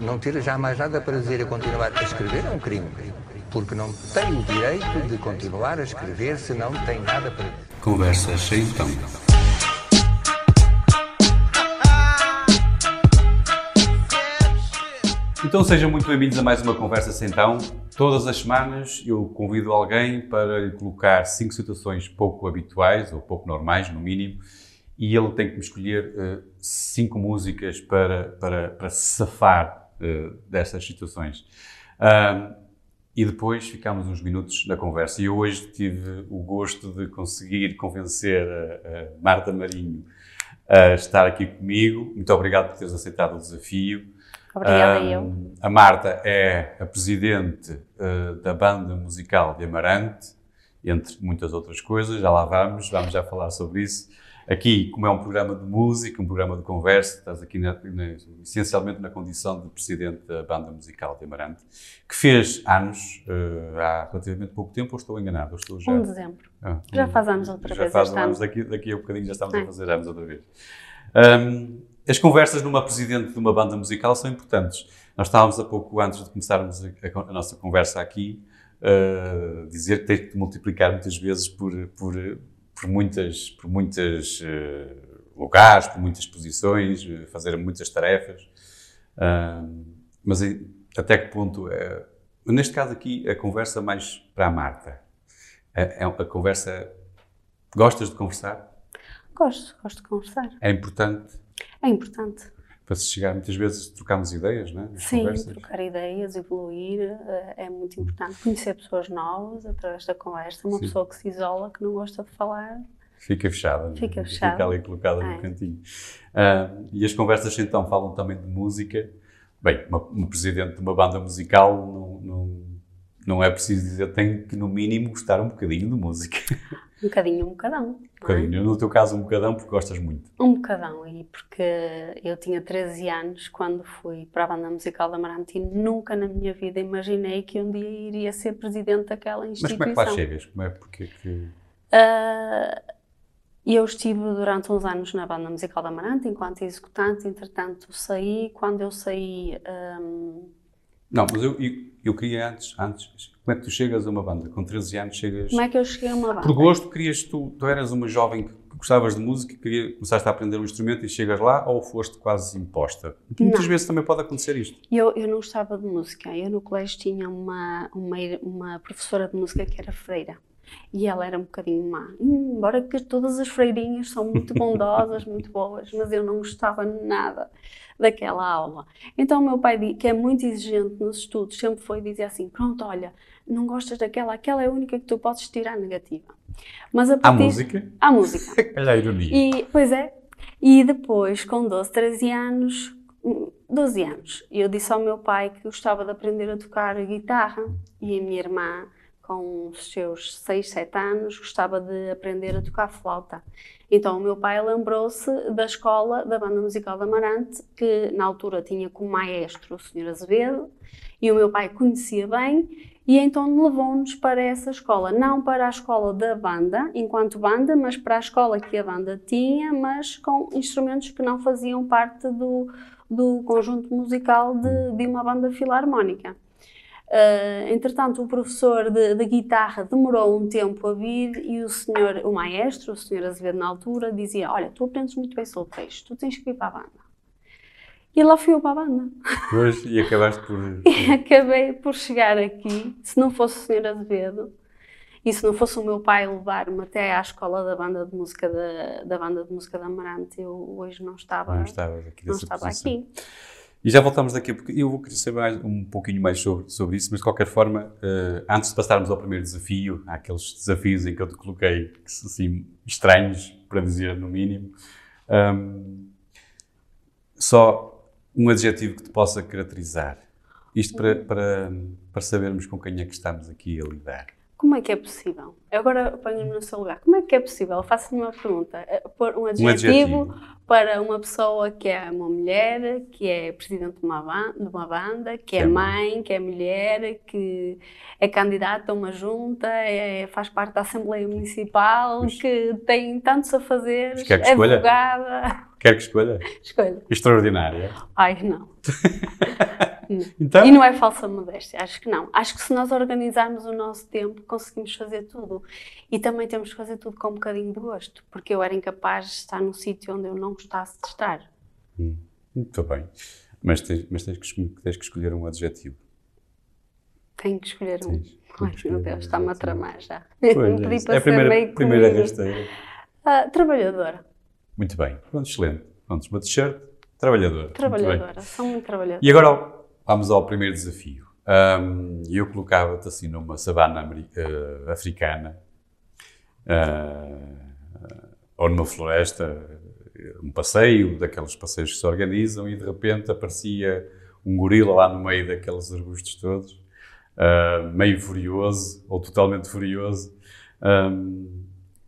Não ter já mais nada para dizer e continuar a escrever é um crime. Porque não tem o direito de continuar a escrever se não tem nada para dizer. Conversas sem então. Então sejam muito bem-vindos a mais uma Conversa Sem Então. Todas as semanas eu convido alguém para lhe colocar cinco situações pouco habituais, ou pouco normais, no mínimo, e ele tem que me escolher uh, cinco músicas para, para, para safar uh, dessas situações. Uh, e depois ficámos uns minutos na conversa. E eu hoje tive o gosto de conseguir convencer a, a Marta Marinho a estar aqui comigo. Muito obrigado por teres aceitado o desafio. Obrigada, eu. A Marta é a presidente uh, da banda musical de Amarante, entre muitas outras coisas. Já lá vamos, vamos já falar sobre isso. Aqui, como é um programa de música, um programa de conversa, estás aqui na, na, essencialmente na condição de presidente da banda musical de Amarante, que fez anos uh, há relativamente pouco tempo, ou estou enganado? Ou estou já... 1 de dezembro. Ah, já faz anos outra já vez. Já faz anos, daqui, daqui a um bocadinho já estamos é. a fazer anos outra vez. Um, as conversas numa presidente de uma banda musical são importantes. Nós estávamos há pouco antes de começarmos a, a, nossa conversa aqui, uh, dizer que tens que multiplicar muitas vezes por, por por muitas, por muitas uh, lugares, por muitas posições, uh, fazer muitas tarefas. Uh, mas até que ponto? neste caso aqui, a conversa mais para a Marta. É, é a conversa. Gostas de conversar? Gosto, gosto de conversar. É importante? É importante para se chegar, muitas vezes trocamos ideias, não é? Sim, conversas. trocar ideias, evoluir, eh, é muito importante. Conhecer pessoas novas através da conversa. Uma Sim. pessoa que se isola, que não gosta de falar. Fica fechada. É? Fica fechada. Fica ali colocada é. no cantinho. Uh, e as conversas então falam também de música. Bem, uma, um presidente de uma banda musical não, não, não é preciso dizer, tem que no mínimo gostar um bocadinho de música. Um bocadinho, um bocadão. Um bocadinho. É? No teu caso, um bocadão, porque gostas muito. Um bocadão, e porque eu tinha 13 anos quando fui para a banda musical da e nunca na minha vida imaginei que um dia iria ser presidente daquela instituição. Mas como é que lá chegas? Como é porque que... Uh, eu estive durante uns anos na banda musical da Amarante enquanto executante, entretanto saí. Quando eu saí. Um... Não, mas eu, eu, eu, queria antes, antes. Como é que tu chegas a uma banda? Com 13 anos chegas. Como é que eu cheguei a uma banda? Por gosto, querias tu. Tu eras uma jovem que gostavas de música, queria, começaste a aprender um instrumento e chegas lá ou foste quase imposta? Muitas não. vezes também pode acontecer isto. Eu, eu não gostava de música. Eu no colégio tinha uma, uma, uma professora de música que era freira. E ela era um bocadinho má. Embora que todas as freirinhas são muito bondosas, muito boas, mas eu não gostava nada daquela aula. Então o meu pai, que é muito exigente nos estudos, sempre foi dizer assim: pronto, olha, não gostas daquela, aquela é a única que tu podes tirar negativa. Mas a partir... música? A música. Olha a ironia. E, pois é. E depois, com 12, 13 anos, 12 anos, eu disse ao meu pai que gostava de aprender a tocar guitarra e a minha irmã com os seus 6, 7 anos, gostava de aprender a tocar flauta. Então o meu pai lembrou-se da escola da banda musical da Amarante, que na altura tinha como maestro o Sr. Azevedo, e o meu pai conhecia bem, e então levou-nos para essa escola, não para a escola da banda, enquanto banda, mas para a escola que a banda tinha, mas com instrumentos que não faziam parte do, do conjunto musical de, de uma banda filarmónica. Uh, entretanto, o professor de, de, guitarra demorou um tempo a vir e o senhor, o maestro, o senhor Azevedo na altura, dizia: Olha, tu aprendes muito bem solfejo, tu tens que ir para a banda. E lá fui eu para a banda. Pois, e acabaste por. e acabei por chegar aqui. Se não fosse o senhor Azevedo e se não fosse o meu pai levar-me até à escola da banda de música da, da banda de música da Amarante, eu hoje não estava, não estava aqui. Não estava aqui. E já voltamos daqui, porque eu vou querer saber mais, um pouquinho mais sobre, sobre isso, mas de qualquer forma, uh, antes de passarmos ao primeiro desafio, há aqueles desafios em que eu te coloquei, assim, estranhos, para dizer no mínimo, um, só um adjetivo que te possa caracterizar. Isto para, para, para sabermos com quem é que estamos aqui a lidar. Como é que é possível? Agora ponho-me no seu lugar. Como é que é possível? Faço-lhe uma pergunta. Eh, Pôr um adjetivo, Um adjetivo. Para uma pessoa que é uma mulher, que é presidente de uma, ban- de uma banda, que é, mãe, que é mulher, que é candidata a uma junta, é- faz parte da Assembleia Municipal, Mas- que tem tantos a fazer, quer que é escolha? advogada. Quer que escolha? Escolha. Extraordinária. Ai, não. Então, E não é falsa modéstia, acho que não. Acho que se nós organizarmos o nosso tempo, conseguimos fazer tudo. E também temos que fazer tudo com um bocadinho de gosto, porque eu era incapaz de estar num sítio onde eu não gostasse de estar. muito bem. Mas tens, mas tens, que, escolher- tens que escolher um adjetivo. Tenho que escolher um. Tens- Ai, escolher meu um Deus, está-me a tramar já. Pois, Me é pedi é a primeira, meio primeira rasteira. Ah, trabalhadora. Muito bem. Pronto, excelente. Pronto, uma t-shirt, trabalhadora. Muito. Trabalhadora. Sou muito trabalhadora. E agora vamos ao primeiro desafio. Ahm, eu colocava-te assim numa savana eh, africana ah, ou numa floresta, um passeio, daqueles passeios que se organizam e de repente aparecia um gorila lá no meio daqueles arbustos todos, ah, meio furioso ou totalmente furioso. Ahm,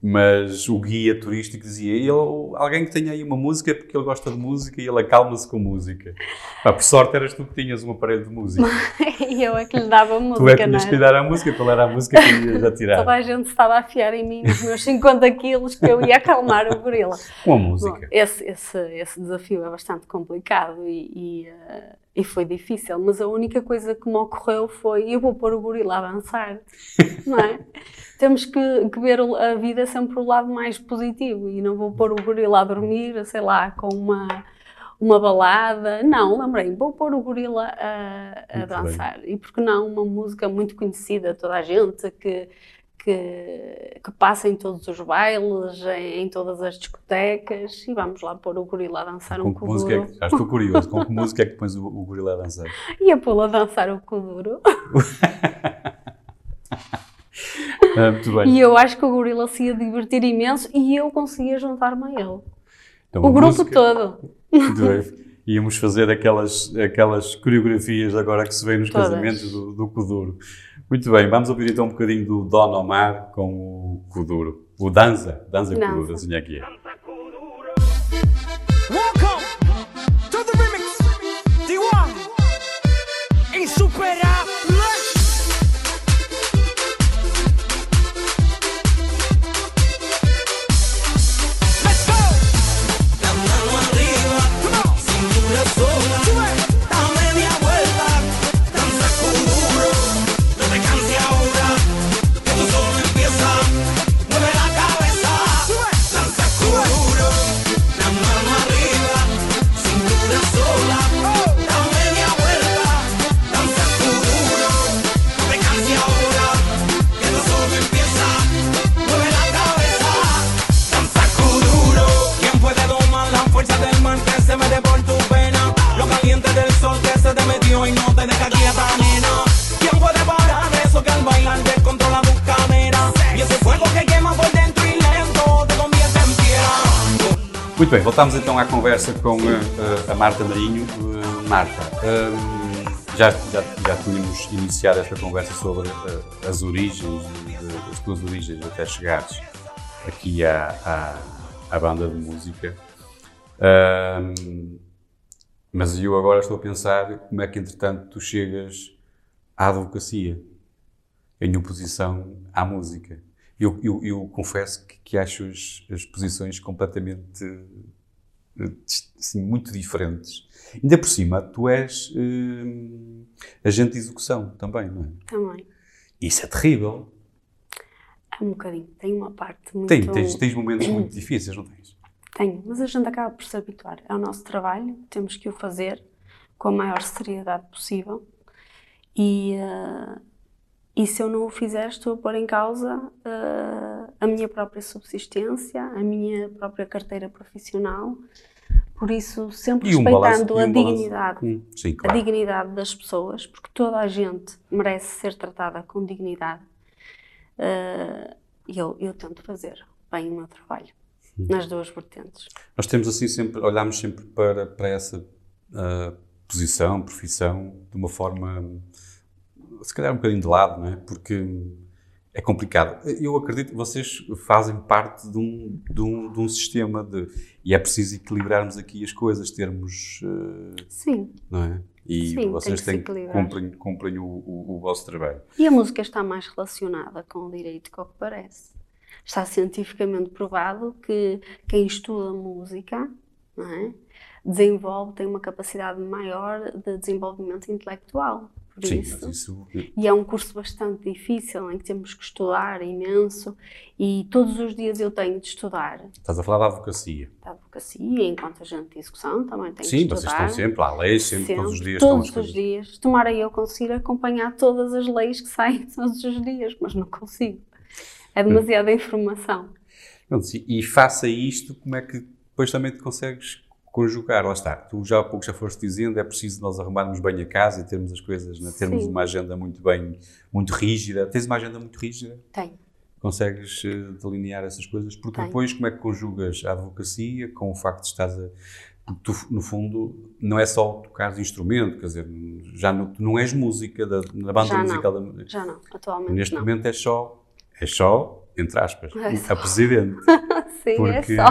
mas o guia turístico dizia ele, alguém que tenha aí uma música porque ele gosta de música e ele acalma-se com música. Pá, por sorte eras tu que tinhas um aparelho de música. e eu é que lhe dava música, tu é que tinhas que era? lhe dar a música, ele era a música que ias Toda atirar. a gente estava a afiar em mim os meus 50 quilos que eu ia acalmar o gorila. Com a Bom, música. esse, esse, esse desafio é bastante complicado e, e, eh, e foi difícil, mas a única coisa que me ocorreu foi eu vou pôr o gorila a dançar, não é? Temos que, que ver a vida sempre o lado mais positivo e não vou pôr o gorila a dormir, sei lá, com uma, uma balada. Não, lembrei, vou pôr o gorila a, a Muito bem. dançar. E por que não uma música muito conhecida, toda a gente, que, que, que passa em todos os bailes, em, em todas as discotecas, e vamos lá pôr o gorila a dançar um Com que música é kuduro. que, já estou curioso, com que música é que pões o, o gorila a dançar? E a pô-lo a dançar o kuduro. Ah, muito bem. E eu acho que o gorila se ia divertir imenso e eu conseguia juntar-me a ele. Então, O grupo música- todo. Íamos fazer aquelas, aquelas coreografias agora que se vê nos Todas. casamentos do, do Kuduro. Muito bem, vamos ouvir então um bocadinho do Don Omar com o Kuduro. O Danza, Danza Danza. Kuduro, assim que é. Muito bem, voltamos então à conversa com eh, eh, a Marta Marinho. Eh, Marta, hum, já, já, já tínhamos iniciado esta conversa sobre eh, as origens, de- as tuas origens até chegares aqui à, à, à banda de música. Hum, mas eu agora estou a pensar como é que, entretanto, tu chegas à advocacia em oposição à música. Eu, eu, eu confesso que, que acho as, as posições completamente eh, assim, muito diferentes. Ainda por cima, tu és hum, agente de execução também, não é? Também. Isso é terrível. É um bocadinho. Tem uma parte muito... Tem, tens, tens momentos muito difíceis, não tens? Tenho, mas a gente acaba por se habituar. É o nosso trabalho, temos que o fazer com a maior seriedade possível. E, eh, e se eu não o fizer, estou a pôr em causa eh, a minha própria subsistência, a minha própria carteira profissional. Por isso, sempre E um respeitando e a um balanço- dignidade. Hum, sim, a claro. dignidade das pessoas, porque toda a gente merece ser tratada com dignidade. E eu, eu tento fazer bem o meu trabalho, Hum. nas duas vertentes. Nós temos assim sempre, olhamos sempre para, para essa ah, posição, profissão, de uma forma, se calhar um bocadinho de lado, não é? Porque é complicado. Eu acredito que vocês fazem parte de um, de um, de um sistema de. E é preciso equilibrarmos aqui as coisas, termos. eh, Sim. não é? E Sim, vocês que têm, equilibrar. cumprem, cumprem o, o, o vosso trabalho. E a música está mais relacionada com o direito que o que parece. Está cientificamente provado que quem estuda música é, desenvolve, tem uma capacidade maior de desenvolvimento intelectual. Sim, isso. E é um curso bastante difícil, em que temos que estudar imenso, e todos os dias eu tenho de estudar. Estás a falar da advocacia. Da advocacia, enquanto agente de execução, também tenho Sim, vocês estudar. estão sempre lá, leis, sempre, todos os dias todos os dias. Tomara eu conseguir acompanhar todas as leis que saem todos os dias, mas não consigo. É demasiada informação. Pronto, e, e face a isto, como é que depois também te consegues conjugar? Lá está, tu já há pouco já foste dizendo, é preciso nós arrumarmos bem a casa e termos as coisas, né? termos Sim. uma agenda muito bem, muito rígida. Tens uma agenda muito rígida? Tenho. Consegues eh, delinear essas coisas? Porque Tenho. depois como é que conjugas a advocacia com o facto de estás a... porque Tu, no fundo, não é só tocar instrumento, quer dizer, já não, não és música da, na banda Já não. musical da, Já não, atualmente Neste não. momento é só, é só, entre aspas, É a presidente. Sim, Porque, é só.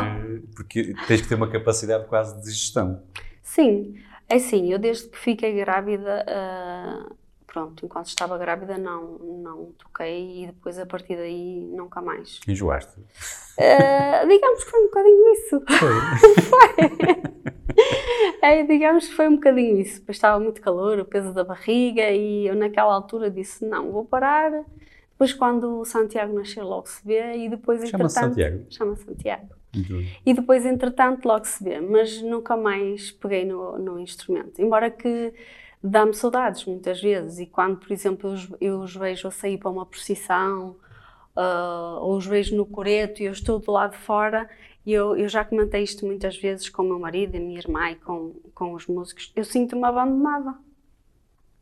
porque tens que ter uma capacidade quase de gestão. Sim, é assim, eu desde que fiquei grávida, ah, pronto, enquanto estava grávida não, não toquei e depois a partir daí nunca mais. Enjoaste. Ah, digamos que foi um bocadinho isso. É, digamos que foi um bocadinho isso. Depois estava muito calor, o peso da barriga e eu naquela altura disse, não, vou parar. Depois quando o Santiago nascer logo se vê e depois Chama-se entretanto... Santiago? Chama-se Santiago. Muito bem. E depois, entretanto, logo se vê. Mas nunca mais peguei no, no instrumento. Embora que dá-me saudades muitas vezes. E quando, por exemplo, eu, os- eu os vejo a sair para uma procissão, ah, ou os vejo no coreto e eu estou do lado de fora, e eu, eu já comentei isto muitas vezes com o meu marido, a minha irmã e com, com os músicos, eu sinto-me abandonada.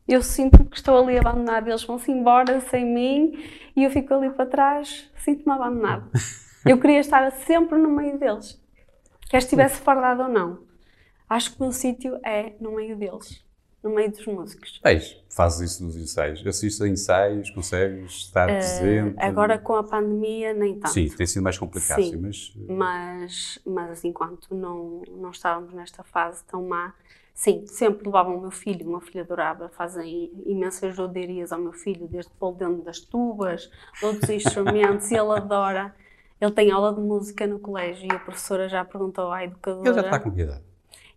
Eu sinto que estou ali abandonada, eles vão-se embora sem mim e eu fico ali para trás, sinto-me abandonada. Eu queria estar sempre no meio deles, quer estivesse fardado ou não. Acho que o meu sítio é no meio deles, no meio dos músicos. Eis, fazes isso nos ensaios. Assistes a ensaios, consegues estar presente. Eh, Agora com a pandemia, nem tanto. Sim, tem sido mais complicado, Sim. sim, mas Mas, mas enquanto não, não estávamos nesta fase tão má, sim, sempre levavam o meu filho, o meu filho adorava, fazem imensas roderias ao meu filho, desde pô-lo dentro das tubas, outros instrumentos, e ele adora. Ele tem aula de música no colégio e a professora já perguntou à educadora. ele já está com que idade?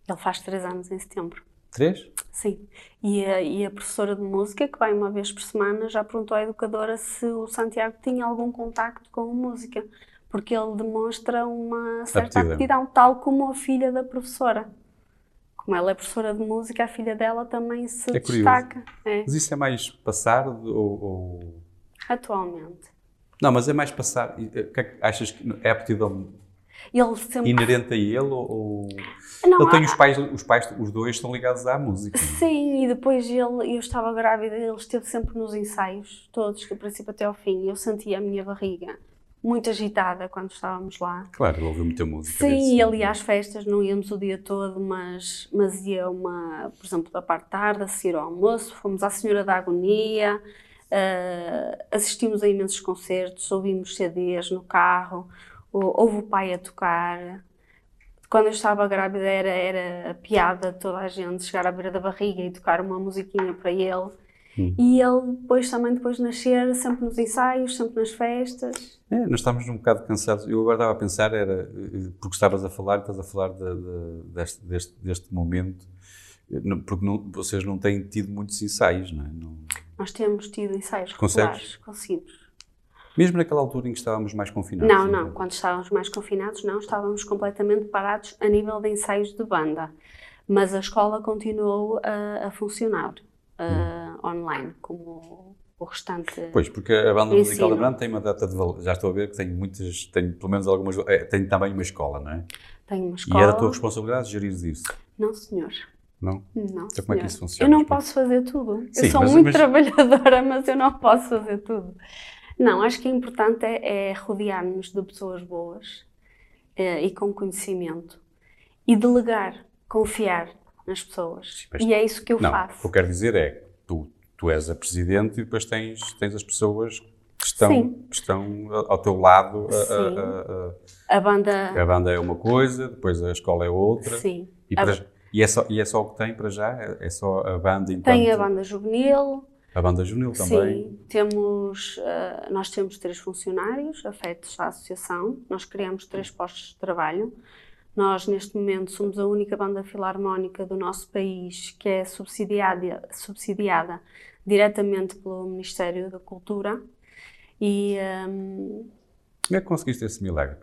Ele faz três anos em setembro. Três? Sim. E a, e a professora de música, que vai uma vez por semana, já perguntou à educadora se o Santiago tinha algum contacto com a música, porque ele demonstra uma certa Aptidão. aptidão, tal como a filha da professora. Como ela é professora de música, a filha dela também se É destaca. É, Mas isso é mais passar ou... ou- atualmente. Não, mas é mais passar... e, eh, é achas que é aptidão Ele sempre. inerente a ele ou... ou- Não, ele tem há- os pais, os pais, os dois estão ligados à música. Sim, e depois ele, eu estava grávida, ele esteve sempre nos ensaios, todos, do princípio até ao fim. Eu sentia a minha barriga muito agitada quando estávamos lá. Claro, ouviu muita música. Sim, e ali às festas não íamos o dia todo, mas, mas ia uma, por exemplo, da parte tarde, a seguir ao almoço, fomos à Senhora da Agonia, eh, assistimos a imensos concertos, ouvimos CDs no carro, ou- houve o pai a tocar. Quando eu estava grávida era, era a piada toda a gente chegar à beira da barriga e tocar uma musiquinha para ele. E ele depois também, depois de nascer, sempre nos ensaios, sempre nas festas. É, nós estávamos um bocado cansados. Eu agora estava a pensar, era, eh, porque estavas a falar, estás a falar de- de- deste, deste, deste momento, eh, porque não- vocês não têm tido muitos ensaios, não é? Não- Nós temos tido ensaios Consegues? conseguimos. mesmo naquela altura em que estávamos mais confinados. Não, não, quando estávamos mais confinados, não, estávamos completamente parados a nível de ensaios de banda. Mas a escola continuou a, a funcionar ah, online, como o restante. Pois, porque a banda Ensino. musical da Brand tem uma data de valor. Já estou a ver que tem muitas, tem pelo menos algumas, é, tem também uma escola, não é? Tenho uma E escola. era a tua responsabilidade gerir isso, Não, senhor. não? Não, Então como é que isso funciona? Eu não posso fazer tudo. Sim, eu sou mas- muito mas- trabalhadora, mas eu não posso fazer tudo. Não, acho que é importante é, é rodear-nos de pessoas boas eh, e com conhecimento e delegar, confiar nas pessoas. mas- e é isso que eu Não, o faço. que eu quero dizer é, tu, tu és a presidente e depois tens, tens as pessoas que estão, Sim. que estão ao teu lado. A- a- a- a- banda. A banda é uma coisa, depois a escola é outra. Sim. E, para- e é, só, e é só o que tem para já? É é só a banda enquanto... Tem a banda juvenil. A banda juvenil também. Sim, temos, eh, nós temos três funcionários afetos à associação. Nós criamos três postos de trabalho. Nós, neste momento, somos a única banda filarmónica do nosso país que é subsidiada, subsidiada diretamente pelo Ministério da Cultura. E ehm, Como é que conseguiste esse milagre?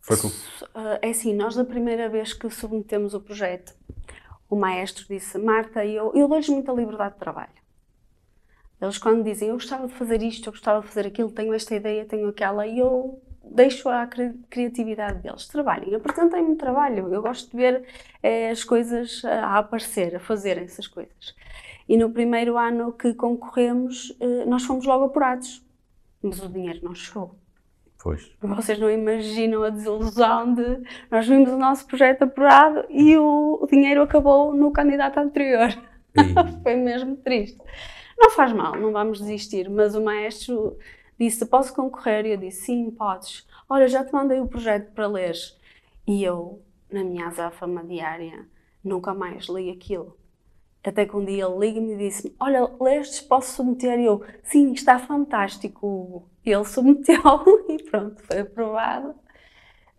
Foi com... Uh, é assim, nós da primeira vez que submetemos o projeto, o maestro disse, Marta, eu, eu dou-lhes muita liberdade de trabalho. Eles quando dizem, eu gostava de fazer isto, eu gostava de fazer aquilo, tenho esta ideia, tenho aquela, e eu deixo cri- criatividade deles. Trabalhem, apresentem-me trabalho. Eu gosto de ver eh, as coisas a, a aparecer, a fazerem essas coisas. E no primeiro ano que concorremos, eh, nós fomos logo apurados. Mas o dinheiro não chegou. Pois. Vocês não imaginam a desilusão de nós vimos o nosso projeto apurado e o, o dinheiro acabou no candidato anterior. Foi mesmo triste. Não faz mal, não vamos desistir, mas o maestro disse: Posso concorrer? E eu disse: Sim, podes. Olha, já te mandei o projeto para ler. E eu, na minha azáfama diária, nunca mais li aquilo. Até que um dia ele liga-me e disse-me: Olha, lestes, posso submeter? E eu: Sim, está fantástico. E ele submeteu e pronto, foi aprovado.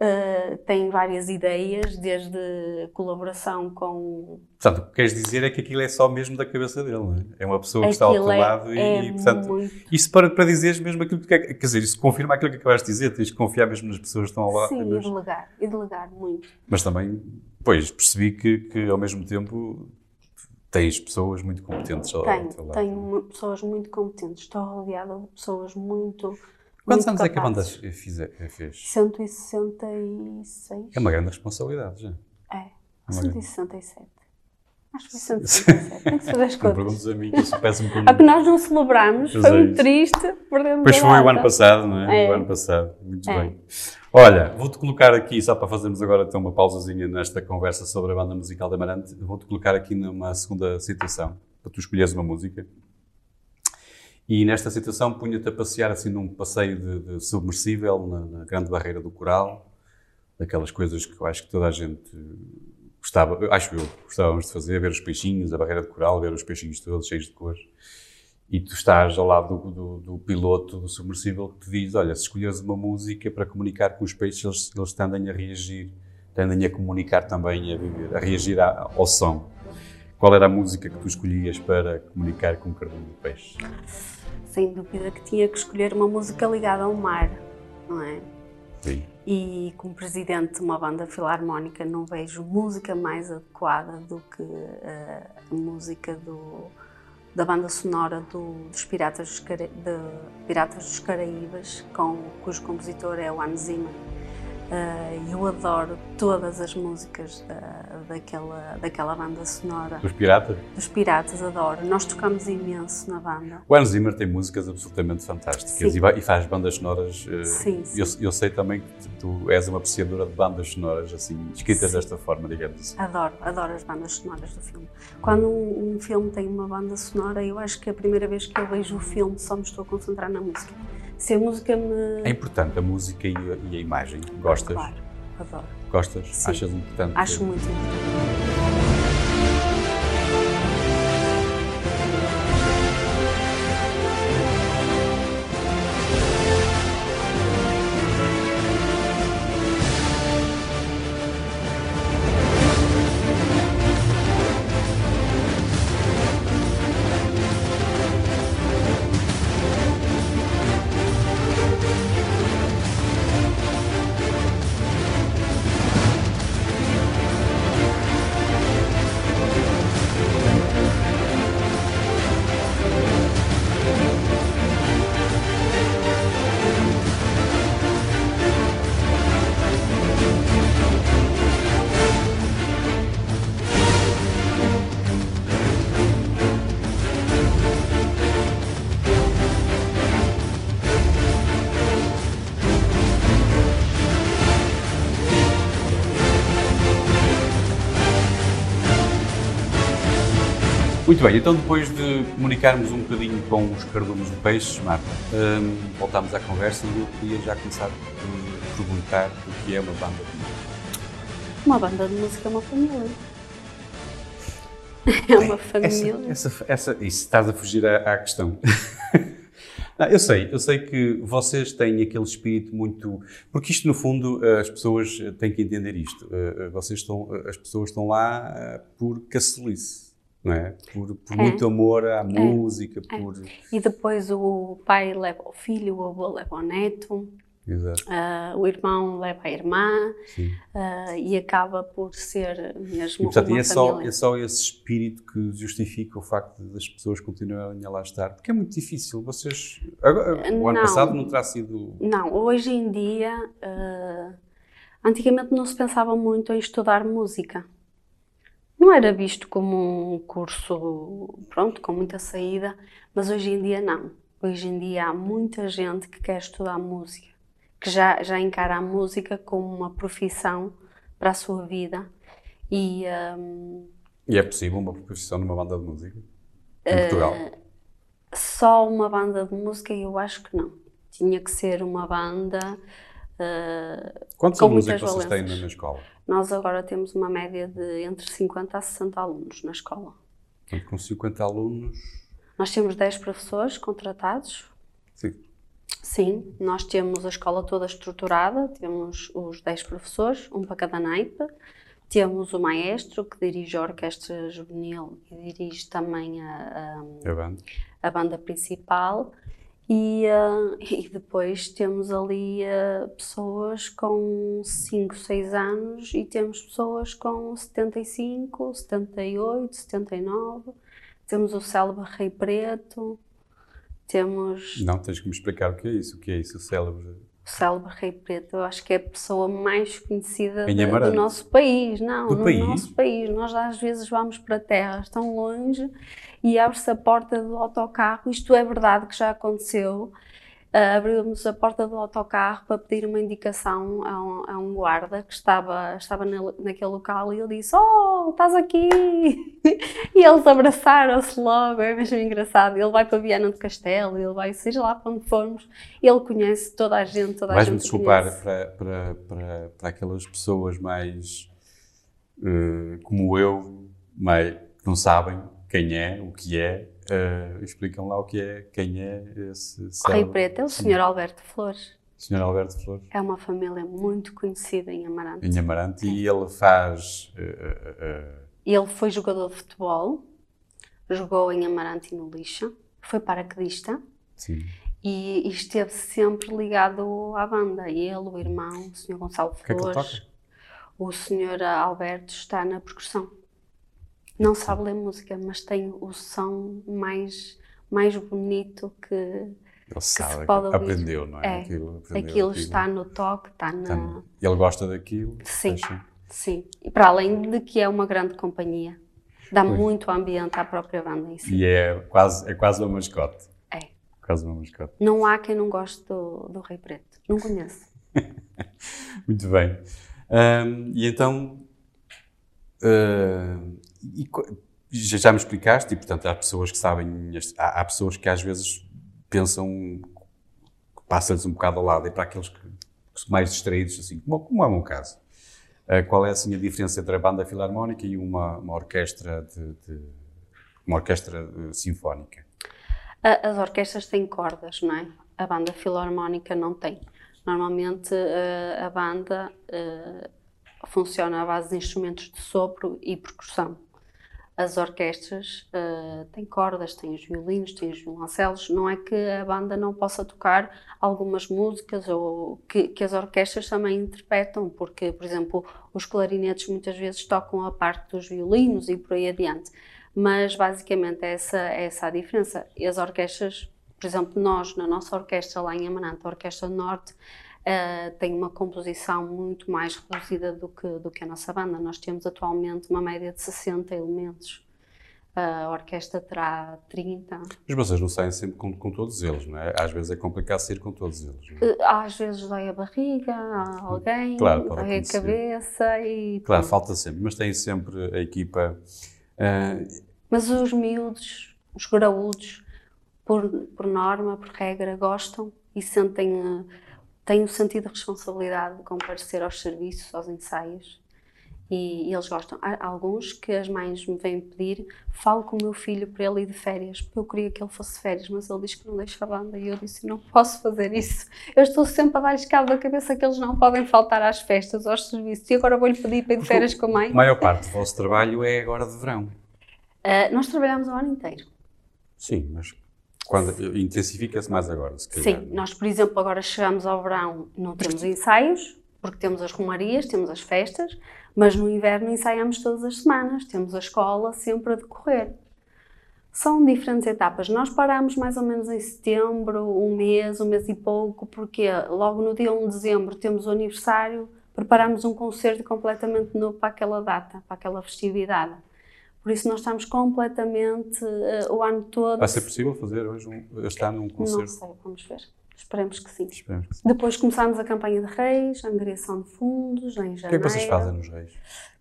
Uh, tem várias ideias, desde colaboração com Portanto, o que queres dizer é que aquilo é só mesmo da cabeça dele, não é? É uma pessoa que está ao teu Aquilo é- lado e, é e, portanto, muito- isso para, para dizeres mesmo aquilo que é, quer dizer, isso confirma aquilo que acabaste de dizer, tens que confiar mesmo nas pessoas que estão ao lado. Sim, e delegar, e delegar muito. mas também, pois, percebi que, que ao mesmo tempo tens pessoas muito competentes ao, ao Tenho, teu lado. tenho pessoas muito competentes, estou rodeada de pessoas muito. Quantos anos é que a banda capazes. fize- fez? 166. É uma grande responsabilidade já. É, uma 167. Acho que foi 167. Tem que se fazer as Não contas. perguntes a mim, que eu sou péssimo com Há que nós não celebramos, Pois foi é muito triste, perdemos Pois a foi o ano passado, não é? É. O ano passado. Muito É. bem. Olha, vou-te colocar aqui, só para fazermos agora então uma pausazinha nesta conversa sobre a banda musical da Amarante, vou-te colocar aqui numa segunda situação, para tu escolheres uma música. E nesta situação punha-te a passear assim num passeio de, de submersível na, na grande barreira do coral, daquelas coisas que eu acho que toda a gente gostava, acho eu, gostávamos de fazer, ver os peixinhos, a barreira de coral, ver os peixinhos todos cheios de cores. E tu estás ao lado do, do, do piloto do submersível que te diz: Olha, se escolheres uma música para comunicar com os peixes, eles, eles tendem a reagir, tendem a comunicar também, a viver, a reagir ao som. Qual era a música que tu escolhias para comunicar com o cardume do peixe? Sem dúvida que tinha que escolher uma música ligada ao mar, não é? Sim. E como presidente de uma banda filarmónica não vejo música mais adequada do que eh, a música do, da banda sonora do- dos Piratas dos, Cara- de Piratas dos Caraíbas, com, cujo compositor é o Hans Zimmer. Eh, eu adoro todas as músicas da, daquela, daquela banda sonora. Os Piratas? Dos Piratas, adoro. Nós tocamos imenso na banda. O Hans Zimmer tem músicas absolutamente fantásticas Sim. e, e faz bandas sonoras. eh, Sim, sim. Eu, eu sei também que tu és uma apreciadora de bandas sonoras, assim, escritas desta forma, digamos assim. Adoro, adoro as bandas sonoras do filme. Quando um, um filme tem uma banda sonora, eu acho que a primeira vez que eu vejo o filme só me estou a concentrar na música. Se a música me. É importante a música e a, e a imagem. Gostas? Claro, adoro. Gostas? Sim. Achas importante? Acho muito importante. Muito bem, então depois de comunicarmos um bocadinho com os cardumes do peixe, Marta, hum, voltámos à conversa e eu queria já começar por perguntar o que é uma banda de música. Uma banda de música é uma família. É uma família. Essa, essa, essa, isso, estás a fugir à, à questão. Não, eu sei, eu sei que vocês têm aquele espírito muito. Porque isto, no fundo, as pessoas têm que entender isto. Eh, Vocês estão, as pessoas estão lá eh, por cacelice, não é? Por, por É. muito amor à música, por. E depois o pai leva o filho, o avô leva o neto, ah, o irmão leva a irmã ah, e acaba por ser E, mesmo portanto, e uma é, só, é só esse espírito que justifica o facto das pessoas continuarem a lá estar. Porque é muito difícil. Vocês. agora- o ano Não. passado não terá sido. Não, hoje em dia, ah, antigamente não se pensava muito em estudar música. Não era visto como um curso, pronto, com muita saída, mas hoje em dia não. Hoje em dia há muita gente que quer estudar música, que já, já encara a música como uma profissão para a sua vida. E ah, E é possível uma profissão numa banda de música? Em Eh, Portugal? só uma banda de música, eu acho que não. Tinha que ser uma banda. ah, Quantos com alunos é vocês têm na escola? Nós agora temos uma média de entre 50 a 60 alunos na escola. Portanto, com 50 alunos. Nós temos 10 professores contratados. Sim. Sim, nós temos a escola toda estruturada, temos os 10 professores, um para cada naipe. Temos o maestro que dirige a orquestra juvenil e dirige também a, a- É banda. a banda principal e, ah, e depois temos ali ah, pessoas com 5, 6 anos e temos pessoas com 75, 78, 79. Temos o célebre Rei Preto, temos Não, tens que me explicar o que é isso. O que é isso, o célebre? o célebre Rei Preto. Eu acho que é a pessoa mais conhecida de- do nosso país. Não, Do no país? nosso país. Nós às vezes vamos para terras tão longe e abre-se a porta do autocarro. Isto é verdade que já aconteceu. Abrimos a porta do autocarro para pedir uma indicação a um, a um guarda que estava, estava na- naquele local e ele disse: Oh, estás aqui! E eles abraçaram-se logo, é mesmo engraçado. Ele vai para Viana do Castelo, ele vai, seja lá para onde formos, ele conhece toda a gente, toda Vais-me desculpar para, para, para, para aquelas pessoas mais eh, como eu, mais, que não sabem quem é, o que é. eh, explicam lá o que é, quem é esse O Rei célebre Preto é o Sr. Alberto Flores. Sr. Alberto Flores. É uma família muito conhecida em Amarante. Em Amarante, e ele faz. eh, eh, Ele foi jogador de futebol, jogou em Amarante e no Lixa, foi paraquedista sim. e, e esteve sempre ligado à banda. Ele, o irmão, o Sr. Gonçalo que é que ele Flores, toca? o Sr. Alberto está na percussão. Não sabe ler música, mas tem o som mais, mais bonito que Ele sabe, pode ouvir. aprendeu, não é? É, Aquilo, aprendeu aquilo está no toque, está na. Ele gosta daquilo. Sim. deixa- Sim. E para além de que é uma grande companhia, dá Pois. muito ambiente à própria banda em si. E é quase, é quase uma mascote. É. Quase uma mascote. Não há quem não goste do, do Rei Preto. Não conheço. Muito bem. Ahm, e então. ah, e já, já me explicaste, e portanto há pessoas que sabem, há, há pessoas que às vezes pensam passa-lhes um bocado ao lado, e para aqueles que, que são mais distraídos, assim, como, como é o meu caso. Ah, qual é assim, a diferença entre a banda filarmónica e uma, uma orquestra de, de- uma orquestra eh, sinfónica? As orquestras têm cordas, não é? A banda filarmónica não tem. Normalmente eh, a banda funciona à base de instrumentos de sopro e percussão. As orquestras eh, têm cordas, têm os violinos, têm os violoncelos. Não é que a banda não possa tocar algumas músicas ou que, que as orquestras também interpretam, porque, por exemplo, os clarinetes muitas vezes tocam a parte dos violinos e por aí adiante. Mas basicamente é essa, é essa a diferença. E as orquestras, por exemplo, nós, na nossa orquestra lá em Amarante, a Orquestra Norte, eh, tem uma composição muito mais reduzida do que, do que a nossa banda. Nós temos atualmente uma média de 60 elementos. A orquestra terá 30. Mas vocês não saem sempre com, com todos eles, não é? Às vezes é complicado sair com todos eles. é? Eh, Às vezes dói a barriga, a alguém, Claro, dói a cabeça e Claro, pronto. falta sempre, mas tem sempre a equipa. ah, Mas os miúdos, os graúdos, por, por norma, por regra, gostam e sentem, eh, têm o sentido de responsabilidade de comparecer aos serviços, aos ensaios. E, e eles gostam. Há alguns que as mães me vêm pedir, falo com o meu filho para ele ir de férias, porque eu queria que ele fosse de férias, mas ele diz que não deixa a banda. E eu disse: não posso fazer isso. Eu estou sempre a dar-lhes cabo da cabeça que eles não podem faltar às festas, aos serviços. E agora vou-lhe pedir para ir de férias com a mãe. A maior parte do vosso trabalho é agora de verão. Ah, nós trabalhamos o ano inteiro. Sim, mas intensifica-se mais agora, se calhar. Sim, nós, por exemplo, agora chegamos ao verão, não temos ensaios, porque temos as romarias, temos as festas, mas no inverno ensaiamos todas as semanas, temos a escola sempre a decorrer. São diferentes etapas. Nós paramos mais ou menos em setembro, um mês, um mês e pouco, porque logo no dia 1 de dezembro temos o aniversário, preparamos um concerto completamente novo para aquela data, para aquela festividade. Por isso nós estamos completamente eh, o ano todo. Vai ser possível fazer hoje um, este ano um Não concerto? sei, vamos ver. Esperemos que sim. Esperemos que sim. Depois começámos a campanha de Reis, a angariação de fundos, em janeiro. O que é que vocês fazem nos Reis?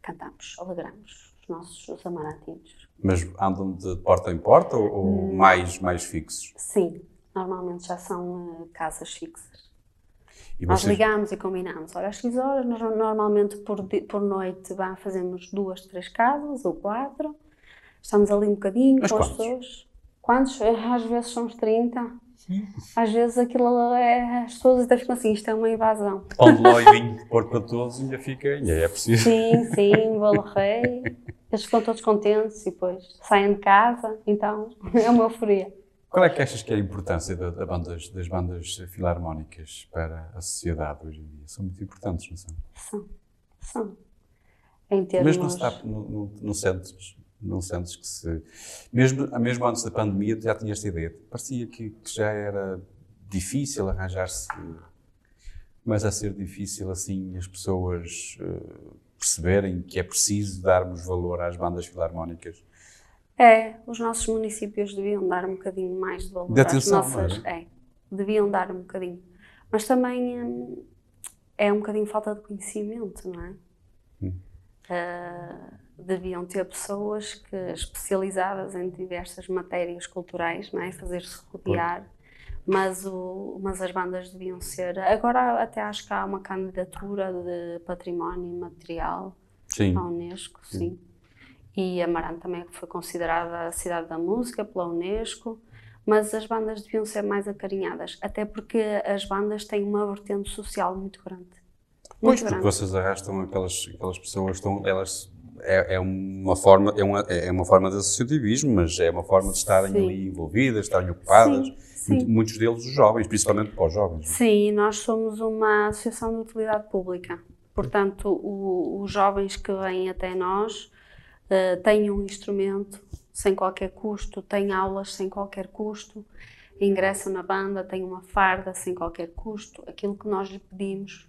Cantamos, alegramos os nossos os. Mas andam de porta em porta ou, Hum. ou mais, mais fixos? Sim, normalmente já são eh, casas fixas. E Nós vocês- ligamos e combinamos. Olha, às X horas, nós normalmente por, por noite vá, fazemos duas, três casas ou quatro. Estamos ali um bocadinho Mas com as quantos? pessoas. Quantos? Eh, Às vezes somos 30. Às vezes aquilo é. As pessoas até ficam assim, isto é uma invasão. Pão de ló e vinho de para todos ainda fica, ainda é preciso. Sim, sim, bolo rei. Eles ficam todos contentes e depois saem de casa. Então é uma euforia. Qual é que achas que é a importância da, da bandas, das bandas filarmónicas para a sociedade hoje em dia? São muito importantes, não são? São. São. Em termos. Se dá, não, não, não sentes, não sentes que se... Mesmo, mesmo antes da pandemia, já tinha esta ideia. Parecia que, que já era difícil arranjar-se... Mas a ser difícil, assim, as pessoas eh, perceberem que é preciso darmos valor às bandas filarmónicas. É, os nossos municípios deviam dar um bocadinho mais de valor De às atenção, nossas. não É, deviam dar um bocadinho. Mas também hum, é um bocadinho falta de conhecimento, não é? Hum. Ah, deviam ter pessoas que especializadas em diversas matérias culturais, não é? Fazer-se rodear. Mas, o, mas as bandas deviam ser. Agora, até acho que há uma candidatura de património material Sim. à Unesco, sim. E Amarante também foi considerada a cidade da música pela Unesco, mas as bandas deviam ser mais acarinhadas, até porque as bandas têm uma vertente social muito grande. Pois, Muito porque grande. vocês arrastam aquelas, aquelas pessoas, estão, elas, é, é uma forma, é uma, é uma forma de associativismo, mas é uma forma de estarem Sim. ali envolvidas, estarem ocupadas. Sim, sim. Muito- Muitos deles os jovens, principalmente para os jovens. Sim, nós somos uma associação de utilidade pública. Portanto, o- os jovens que vêm até nós eh, têm um instrumento sem qualquer custo, têm aulas sem qualquer custo, ingressam na banda, têm uma farda sem qualquer custo. Aquilo que nós lhe pedimos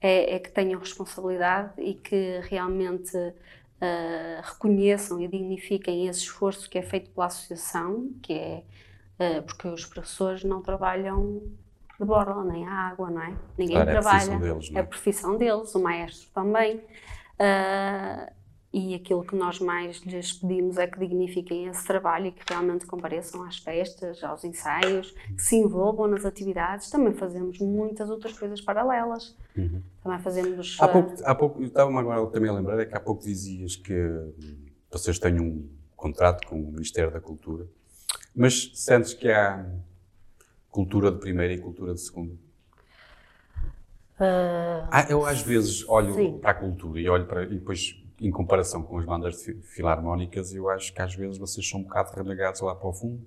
é, é que tenham responsabilidade e que realmente eh, reconheçam e dignifiquem esse esforço que é feito pela associação, que é eh, porque os professores não trabalham de borla nem a água, não é? Ninguém Claro, é a trabalha. deles, é? É a profissão deles, o maestro também. Ah, e aquilo que nós mais lhes pedimos é que dignifiquem esse trabalho e que realmente compareçam às festas, aos ensaios, que se envolvam nas atividades. Também fazemos muitas outras coisas paralelas. Também fazemos. Há ah, pouco, há pouco eu estava-me agora também a lembrar, é que há pouco dizias que hum, vocês têm um contrato com o Ministério da Cultura, mas sentes que há cultura de primeira e cultura de segunda? Ah, eu às vezes olho Sim. para a cultura e olho para e depois em comparação com as bandas filarmónicas, eu acho que às vezes vocês são um bocado renegados lá para o fundo.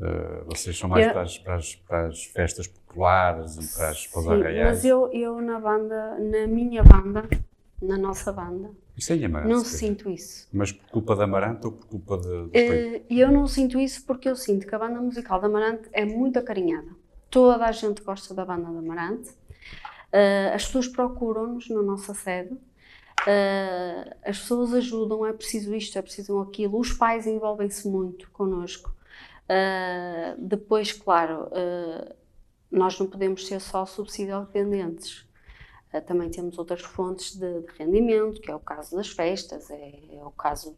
Ah, vocês são mais Eu- para, as, para as- para as festas populares e para, as, para sim, arraiais. mas eu, eu na banda, na minha banda, na nossa banda, Isso é em Amarante, não sinto isso. Mas por culpa da Amarante ou por culpa de... E eu não sinto isso porque eu sinto que a banda musical da Amarante é muito acarinhada. Toda a gente gosta da banda da Amarante. Eh, as pessoas procuram-nos na nossa sede. Eh, as pessoas ajudam, é preciso isto, é preciso aquilo. Os pais envolvem-se muito connosco. Eh, depois, claro, eh, nós não podemos ser só subsídio dependentes. Uh, também temos outras fontes de, de rendimento, que é o caso das festas, é, é o caso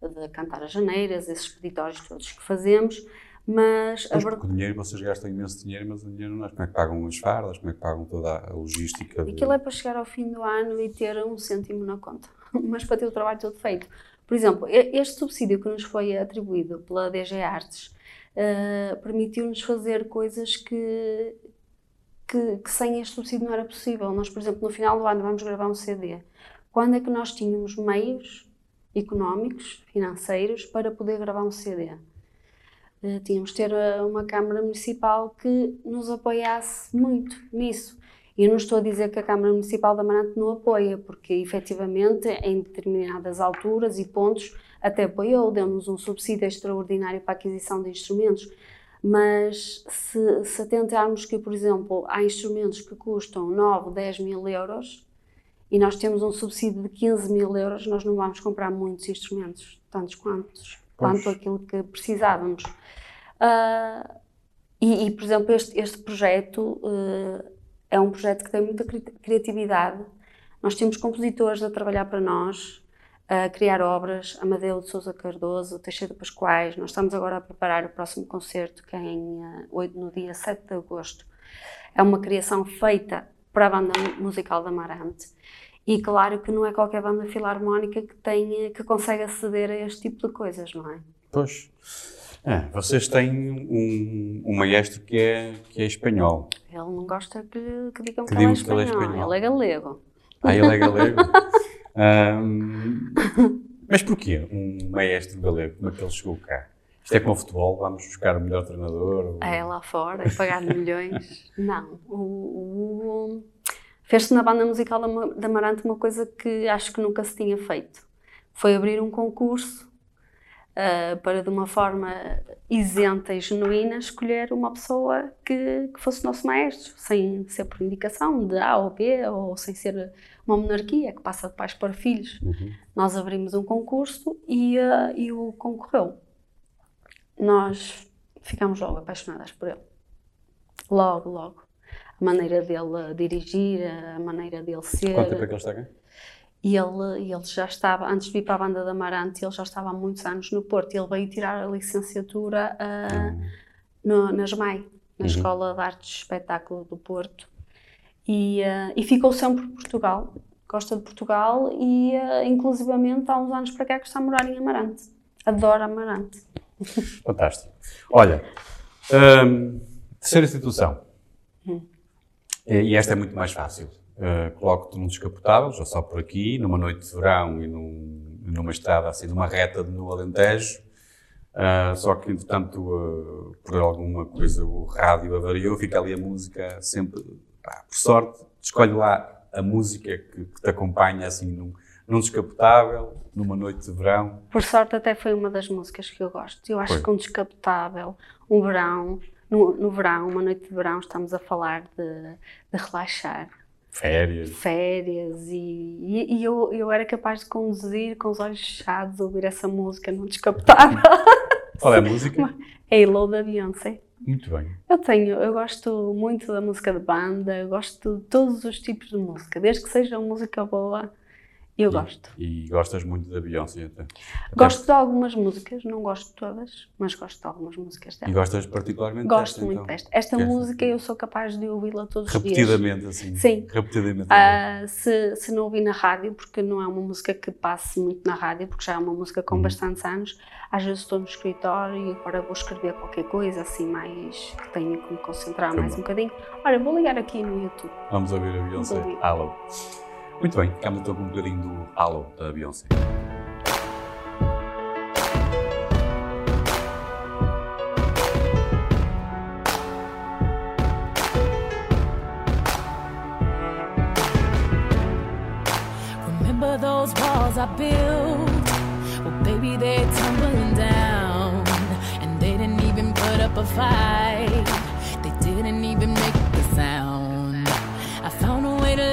de, de cantar as janeiras, esses peditórios todos que fazemos, mas a Pois, ver- porque o dinheiro, vocês gastam imenso dinheiro, mas o dinheiro não é. Como é que pagam as fardas? Como é que pagam toda a logística? de- Aquilo é para chegar ao fim do ano e ter um cêntimo na conta, mas para ter o trabalho todo feito. Por exemplo, este subsídio que nos foi atribuído pela DG Artes eh, permitiu-nos fazer coisas que, que, que sem este subsídio não era possível. Nós, por exemplo, no final do ano vamos gravar um CD. Quando é que nós tínhamos meios económicos, financeiros, para poder gravar um CD? Eh, tínhamos de ter eh, uma Câmara Municipal que nos apoiasse muito nisso. E eu não estou a dizer que a Câmara Municipal da Amarante não apoia, porque efetivamente em determinadas alturas e pontos até apoiou, deu-nos um subsídio extraordinário para a aquisição de instrumentos. Mas se, se atentarmos que, por exemplo, há instrumentos que custam 9, 10 mil euros e nós temos um subsídio de 15 mil euros, nós não vamos comprar muitos instrumentos, tantos quantos, Pois. quanto aquilo que precisávamos. Ah, e, e, por exemplo, este, este projeto eh, é um projeto que tem muita cri- criatividade. Nós temos compositores a trabalhar para nós, a criar obras, Amadeu de Sousa Cardoso, Teixeira Pascoais. Nós estamos agora a preparar o próximo concerto, que é em, eh, no dia 7 de agosto. É uma criação feita para a banda musical da Amarante. E claro que não é qualquer banda filarmónica que, tenha, que consegue aceder a este tipo de coisas, não é? Pois. É, vocês têm um, um maestro que é, que é espanhol. Ele não gosta que, que digam Que que, ele é digam que ele é espanhol. espanhol. Ele é galego. Ah, ele é galego. Ahm, mas porquê um maestro galego? Como é que ele chegou cá? Isto é como o futebol, vamos buscar o melhor treinador? ou- É lá fora e pagar milhões. Não. O, o- Fez-se na banda musical da Ma- da Amarante uma coisa que acho que nunca se tinha feito. Foi abrir um concurso ah, para, de uma forma isenta e genuína, escolher uma pessoa que, que fosse nosso maestro, sem ser por indicação de A ou B, ou sem ser uma monarquia que passa de pais para filhos. Uhum. Nós abrimos um concurso e, ah, e o concorreu. Nós ficámos logo apaixonadas por ele. Logo, logo. A maneira dele dirigir, a maneira dele ser. Quanto tempo é que ele está cá? E ele, ele já estava, antes de vir para a banda da Amarante, ele já estava há muitos anos no Porto. Ele veio tirar a licenciatura ah, no, na SMAI, na Uhum. Escola de Artes de Espetáculo do Porto. E, ah, e ficou sempre por Portugal. Gosta de Portugal e, ah, inclusivamente, há uns anos para cá que está a morar em Amarante. Adora Amarante. Fantástico. Olha, hum, terceira situação. E e esta é muito mais fácil. Uh, Coloco-te num descapotável, já só por aqui, numa noite de verão e num- numa estrada assim, numa reta no Alentejo. Uh, só que, entretanto, uh, por alguma coisa o rádio avariou, fica ali a música sempre. pá, por sorte, escolhe lá a música que, que te acompanha assim num, num descapotável, numa noite de verão. Por sorte, até foi uma das músicas que eu gosto. Eu acho Foi. que um descapotável, um verão, no, no verão, uma noite de verão, estamos a falar de, de relaxar, Férias. férias e, e, e eu, eu era capaz de conduzir com os olhos fechados, ouvir essa música num descapotável. Qual é a música? Halo da Beyoncé. Muito bem. Eu tenho, eu gosto muito da música de banda, eu gosto de todos os tipos de música, desde que seja uma música boa, eu gosto. E gostas muito da Beyoncé até. Gosto de algumas músicas, não gosto de todas, mas gosto de algumas músicas E dela. gostas particularmente Gosto desta, muito então? desta. Esta música eu sou capaz de ouvi-la todos os dias. Repetidamente, assim. Sim. Repetidamente. Ah, se, se não ouvi na rádio, porque não é uma música que passe muito na rádio, porque já é uma música com bastantes anos, às vezes estou no escritório e agora vou escrever qualquer coisa assim mais que tenho que me concentrar Tá mais bom. um bocadinho. Olha, vou ligar aqui no YouTube. Vamos ouvir a Beyoncé. Vamos ouvir. Muito bem, ficamos então um bocadinho do Hello da Beyoncé. Remember those walls I built? Well, baby, they're tumbling down. And they didn't even put up a fight. They didn't even make the sound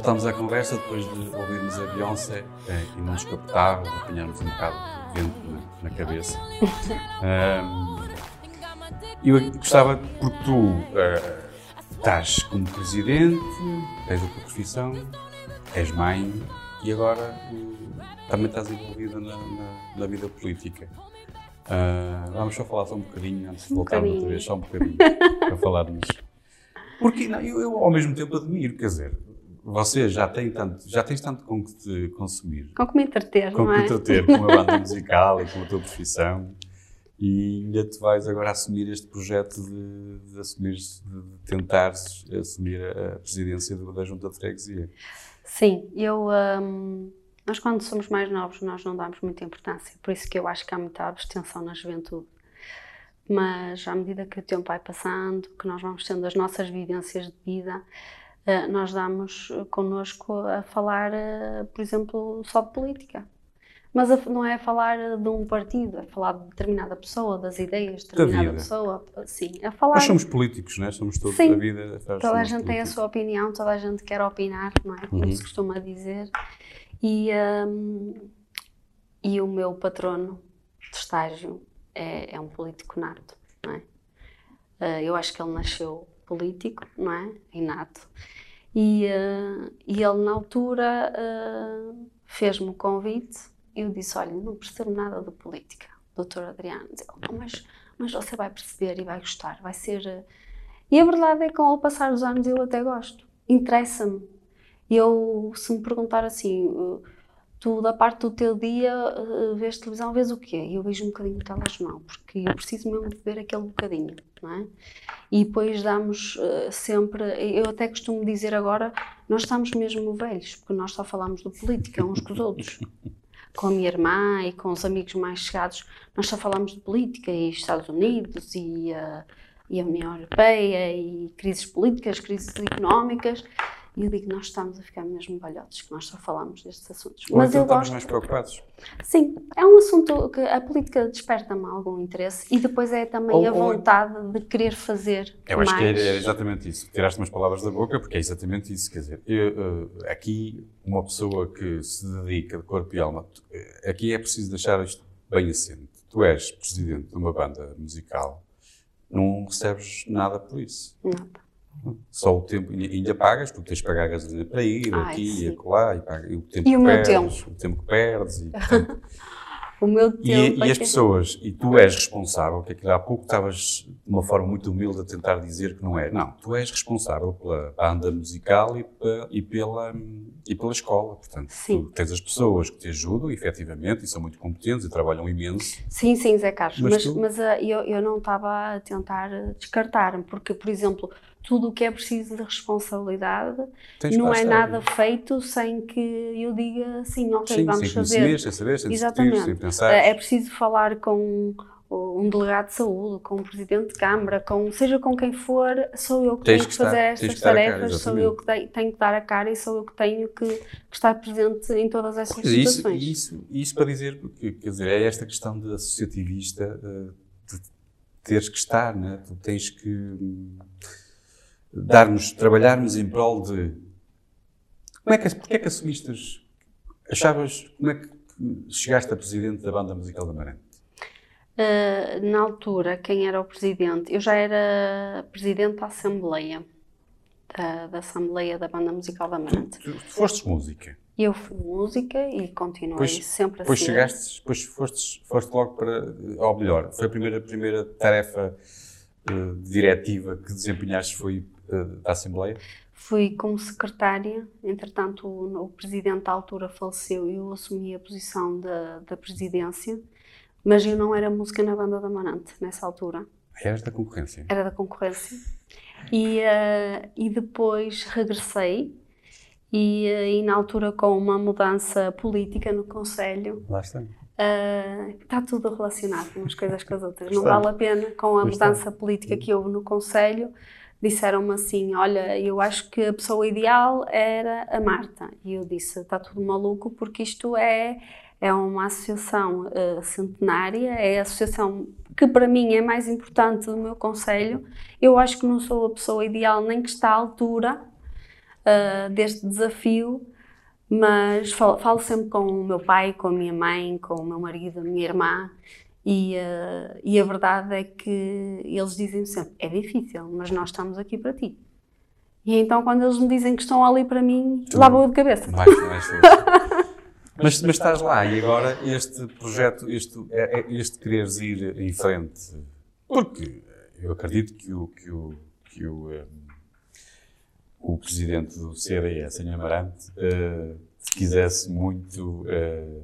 Voltamos à conversa depois de ouvirmos a Beyoncé eh, e não descapotar, apanharmos um bocado de vento na, na cabeça. Ahm, eu gostava, porque tu eh, estás como presidente, tens a tua profissão, és mãe e agora eh, também estás envolvida na, na- na vida política. Ah, vamos só falar só um bocadinho antes de Um voltarmos outra vez, só um bocadinho, para falarmos. Porque não, eu, eu ao mesmo tempo admiro, quer dizer, você já tem tanto, já tens tanto com que te consumir, Com que me entreter, com não que é? te entreter com a banda musical e com a tua profissão e ainda te vais agora assumir este projeto de, de assumir, de tentares assumir a, presidência da Junta de Freguesia. Sim, eu. hum, nós, quando somos mais novos, nós não damos muita importância. Por isso que eu acho que há muita abstenção na juventude. Mas à medida que o tempo vai passando, que nós vamos tendo as nossas vivências de vida, nós damos eh, connosco a falar, eh, por exemplo, só de política. Mas a- não é falar de um partido, é falar de determinada pessoa, das ideias de Da determinada pessoa. Sim, é falar. Nós somos políticos, não é? Somos todos Sim. a vida. Toda a gente tem a políticos. sua opinião, toda a gente quer opinar, não é? Como Uhum. se costuma dizer. E, hum, e o meu patrono de estágio é, é um político nato, não é? Eu acho que ele nasceu político, não é? Inato. E, ah, e ele, na altura, ah, fez-me o convite e eu disse: Olha, não percebo nada de política, doutor Adriano. Ele, "Não, mas, mas você vai perceber e vai gostar, vai ser. ah, e a verdade é que, com o passar dos anos, eu até gosto. Interessa-me. Eu, se me perguntar assim, uh, tu, da parte do teu dia, uh, vês televisão, vês o quê? Eu vejo um bocadinho de telejornal, porque eu preciso mesmo de ver aquele bocadinho, é? E depois damos uh, sempre, eu até costumo dizer agora, nós estamos mesmo velhos, porque nós só falamos de política uns com os outros. Com a minha irmã e com os amigos mais chegados, nós só falamos de política e Estados Unidos e, uh, e a União Europeia e crises políticas, crises económicas. E eu digo, nós estamos a ficar mesmo velhotes, que nós só falamos destes assuntos. Ou Mas então eu estamos gosto. mais preocupados. Sim, é um assunto que a política desperta-me algum interesse e depois é também Ou- a ou- vontade de querer fazer Eu mais. acho que era, era exatamente isso. Tiraste umas palavras da boca, porque é exatamente isso. Quer dizer, eu, eh, aqui, uma pessoa que se dedica de corpo e alma, eh, aqui é preciso deixar isto bem assente. Tu és presidente de uma banda musical, não recebes nada por isso. Nada. Só o tempo, e ainda pagas, porque tens de pagar a gasolina para ir, Ai, aqui sim. e acolá, e, paga, e o tempo E que o perdes, o tempo que perdes. E, portanto, O meu e, tempo. e é as que- pessoas, e tu és responsável, que aquilo há pouco estavas de uma forma muito humilde a tentar dizer que não é. Não, tu és responsável pela banda musical e, e pela, e pela escola. Portanto, Sim. tu tens as pessoas que te ajudam, efetivamente, e são muito competentes e trabalham imenso. Sim, sim, Zé Carlos, Mas mas, tu- mas, ah, eu, eu não estava a tentar descartar-me, porque, por exemplo, tudo o que é preciso de responsabilidade Tens não é estar. nada feito sem que eu diga assim, ok, Sim, vamos sem fazer. sem saber, sem discutir, Exatamente. sem pensar. É preciso falar com um delegado de saúde, com um presidente de Câmara, com, seja com quem for, sou eu que Tens tenho que estar- fazer tens estas a cara, tarefas, sou eu que tenho, tenho que dar a cara e sou eu que tenho que, que estar presente em todas essas Pois, isso, situações. isso, isso para dizer que, quer dizer, é esta questão de associativista eh, de teres que estar, né? tu tens que hum, darmos, trabalharmos em prol de como é que, porque é que assumiste, as- achavas, como é que chegaste a presidente da banda musical da Marante? Uh, na altura, quem era o presidente? Eu já era presidente da Assembleia, da, da Assembleia da Banda Musical da Amarante. Tu, tu fostes música, Eu fui música e continuei Pois- sempre a depois ser. chegaste, depois foste, foste logo para, ou melhor, foi a primeira, primeira tarefa eh, diretiva que desempenhaste foi da Assembleia? fui como secretária, entretanto o, o presidente da altura faleceu e eu assumi a posição da, da presidência, mas eu não era música na banda da Amarante nessa altura, Eras da concorrência. era da concorrência. E, eh, e depois regressei e, eh, e na altura com uma mudança política no Conselho, Lá está. Uh, está tudo relacionado umas coisas com as outras. Não vale a pena, com a mudança política que houve no Conselho, disseram-me assim: Olha, eu acho que a pessoa ideal era a Marta. E eu disse: Está tudo maluco, porque isto é, é uma associação uh, centenária, é a associação que para mim é mais importante do meu Conselho. Eu acho que não sou a pessoa ideal, nem que está à altura uh, deste desafio mas falo, falo sempre com o meu pai, com a minha mãe, com o meu marido, a minha irmã, e, eh, e a verdade é que eles dizem sempre: é difícil, mas nós estamos aqui para ti. E então, quando eles me dizem que estão ali para mim, lá vou de cabeça. Mais, mais mas, mas estás lá e agora este projeto, este, é- é- este quereres ir em frente, porque eu acredito que o, que o, que o, eh, o presidente do CDS, Sr. Amarante, se quisesse muito. eh,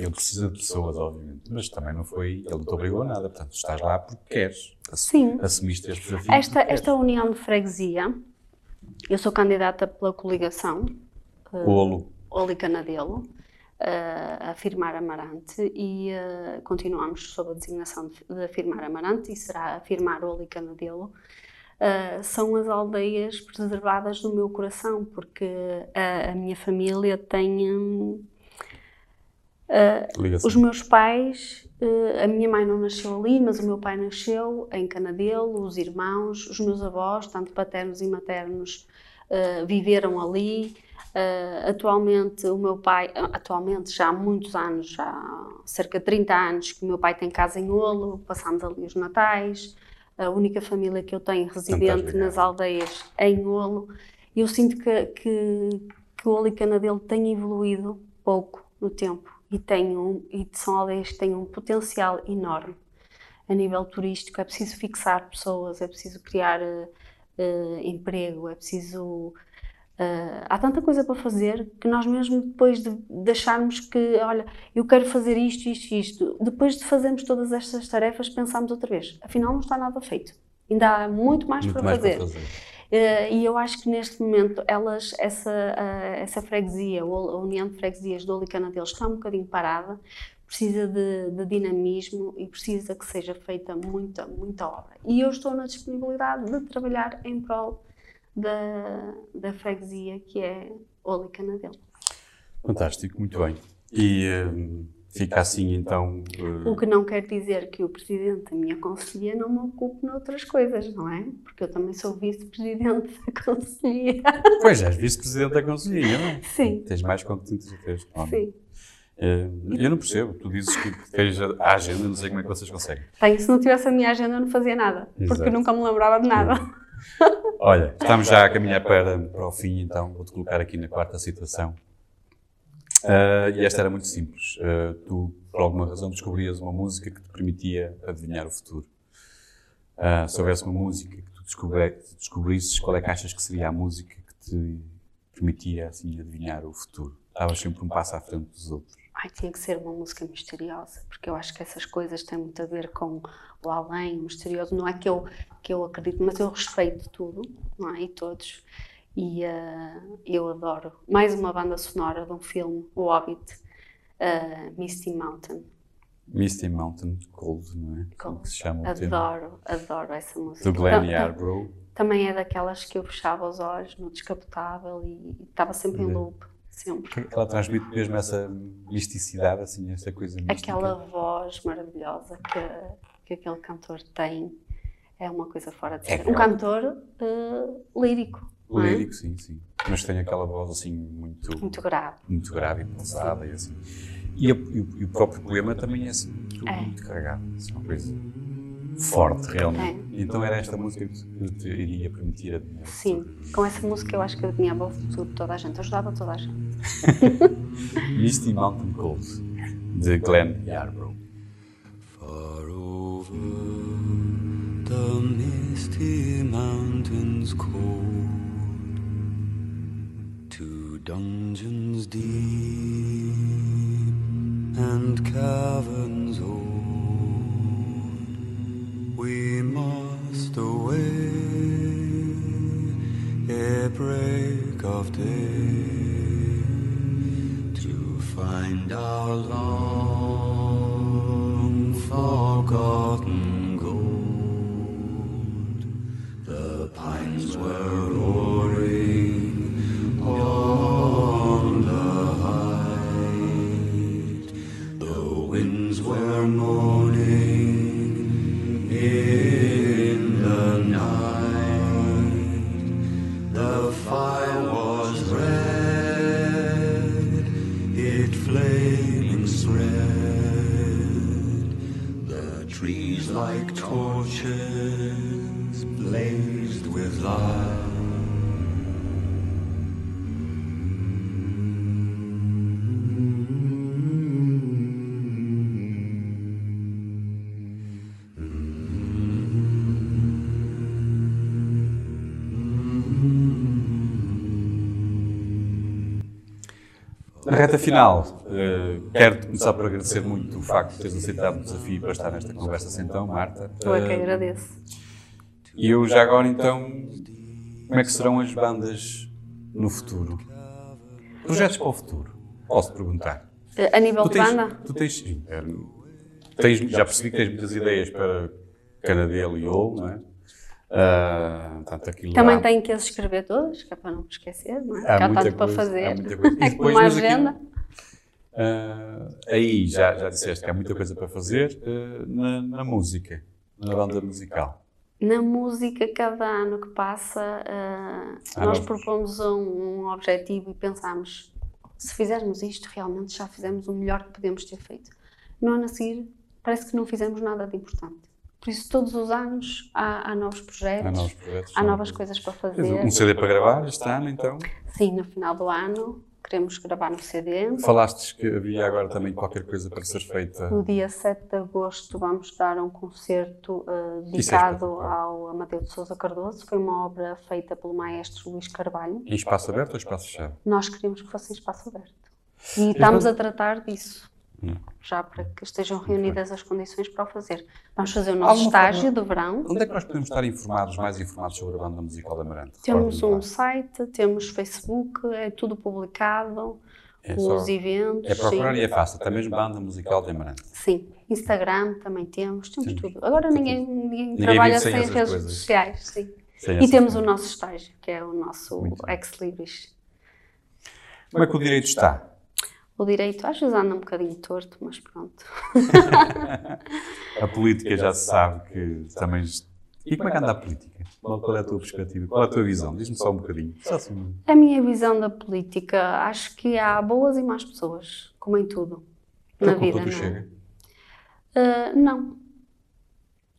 ele precisa de pessoas, obviamente, mas também não foi. Ele não te obrigou a nada, portanto, estás lá porque queres. Sim. Assumiste este desafio. Esta, esta união de freguesia, eu sou candidata pela coligação queres. Olo. Oli Canadelo, eh, a firmar Amarante e eh, continuamos sob a designação de, de firmar Amarante e será a firmar Oli Canadelo. Eh, são as aldeias preservadas do meu coração, porque a, a minha família tem. hum, Ligação. os meus pais, eh, a minha mãe não nasceu ali, mas o meu pai nasceu em Canadelo, os irmãos, os meus avós, tanto paternos e maternos, eh, viveram ali. Eh, atualmente, o meu pai, ah, atualmente já há muitos anos, já há cerca de 30 anos, que o meu pai tem casa em Olo, passamos ali os natais. A única família que eu tenho residente nas aldeias é em Olo. Eu sinto que, que, que o Olo e Canadelo tem evoluído pouco no tempo e, tem um, e são aldeias que têm um potencial enorme a nível turístico. É preciso fixar pessoas, é preciso criar eh, eh, emprego, é preciso. eh, há tanta coisa para fazer que nós, mesmo depois de, de acharmos que, olha, eu quero fazer isto, isto, isto, depois de fazermos todas estas tarefas, pensamos outra vez: afinal, não está nada feito. Ainda há muito mais, Muito para, mais fazer. para fazer. Eh, e eu acho que neste momento elas, essa, eh, essa freguesia, a União de Freguesias do Olicana deles está um bocadinho parada, precisa de, de dinamismo e precisa que seja feita muita, muita obra. E eu estou na disponibilidade de trabalhar em prol da, da freguesia que é Olicana deles. Fantástico, muito bem. E hum, fica assim então. eh, O que não quer dizer que o presidente da minha conselhia não me ocupe noutras coisas, não é? Porque eu também sou vice-presidente da conselhia. Pois és vice-presidente da Conselhia, não é? Sim, Tens mais competências que tens. é? sim. Eh, eu não percebo. Tu dizes que tens a agenda, não sei como é que vocês conseguem. Tenho, se não tivesse a minha agenda, eu não fazia nada. Porque Exato. nunca me lembrava de nada. Olha, estamos já a caminhar para, para o fim, então vou-te colocar aqui na quarta situação. Ah, e esta era muito simples. Ah, tu, por alguma razão, descobrias uma música que te permitia adivinhar o futuro. Ah, se houvesse uma música que tu descobre- descobrisses, qual é que achas que seria a música que te permitia assim, adivinhar o futuro? Estavas sempre um passo à frente dos outros. Ai, tinha que ser uma música misteriosa, porque eu acho que essas coisas têm muito a ver com o além, o misterioso. Não é que eu, que eu acredito, mas eu respeito tudo, não é? E todos. E ah, eu adoro. Mais uma banda sonora de um filme, O Hobbit, ah, Misty Mountain. Misty Mountain Cold, não é? Como que se chama o tema? Adoro, adoro essa música. Do Glenn Yarbrough. Também é daquelas que eu fechava os olhos no descapotável e estava sempre em loop, sempre. Ela transmite mesmo essa misticidade, assim, essa coisa mística. Aquela voz maravilhosa que, que aquele cantor tem é uma coisa fora de É série. um claro. cantor eh, lírico, é? Lírico, sim, sim. Mas tem aquela voz assim muito, muito grave. muito grave e pesada e assim. E, a- e o, e o próprio poema também é assim muito, É. muito carregado. Assim, uma coisa forte, realmente. Então era esta música que te iria permitir adivinhar. o Sim, com essa música eu acho que adivinhava o futuro de toda a gente, ajudava toda a gente. Misty Mountain Cold, de Glenn Yarbrough. Far over the misty mountains cold, dungeons deep and caverns old, we must away ere break of day to find our long torches blazed with light. Reta final, eh, quero começar por agradecer muito o facto de teres aceitado o desafio para estar nesta conversa então, Marta. Eu é que Eh, agradeço. E eu já agora então, como é que serão as bandas no futuro? Projetos para o futuro, posso perguntar. Eh, A nível Tu de tens, banda, tu tens, sim, é, tens- já percebi que tens muitas ideias para Canadelo e Owl, não é? Aquilo também há- tenho que as escrever todas, que é para não me esquecer, não é? Há há tanto para coisa, há fazer. muita coisa. E É depois, como a mas aquilo- Ah, aí já, já disseste que há muita coisa para fazer ah, na, na música, na banda musical. Na música, cada ano que passa, ah, Há nós propomos um, um objetivo e pensamos: se fizermos isto, realmente já fizemos o melhor que podemos ter feito. No ano a seguir, parece que não fizemos nada de importante. Por isso, todos os anos há, há novos projetos, Há novos projetos. há novas coisas para fazer. Um CD para gravar este ano, então. Sim, no final do ano, queremos gravar no CD. Falaste que havia agora também qualquer coisa para ser feita. No dia 7 de agosto vamos dar um concerto é dedicado ao Amadeu de Sousa Cardoso. Foi uma obra feita pelo maestro Luís Carvalho. Em espaço aberto ou espaço fechado? Nós queríamos que fosse em espaço aberto. E estamos a tratar disso. Já para que estejam reunidas as condições para o fazer. Vamos fazer o nosso Alguma estágio forma- de verão. Onde é que nós podemos estar informados, mais informados sobre a banda musical da Amarante? Temos um site, temos Facebook, é tudo publicado, É os só- eventos. É procurar sim. e é fácil. Até mesmo banda musical de Amarante. Sim, Instagram também temos, temos Sim. tudo. Agora ninguém, ninguém, Ninguém trabalha sem sem, essas redes coisas. sociais, sim. Sem E temos o coisas. nosso estágio, que é o nosso Muito bem. ex-libris. Como é que o direito está? O direito às vezes anda um bocadinho torto, mas pronto. A política já se sabe que também. E como é que anda a política? Qual é a tua perspectiva? Qual é a tua visão? Diz-me só um bocadinho. Assim. A minha visão da política, acho que há boas e más pessoas, como em tudo na vida. Não, é? Chega? Ah, não.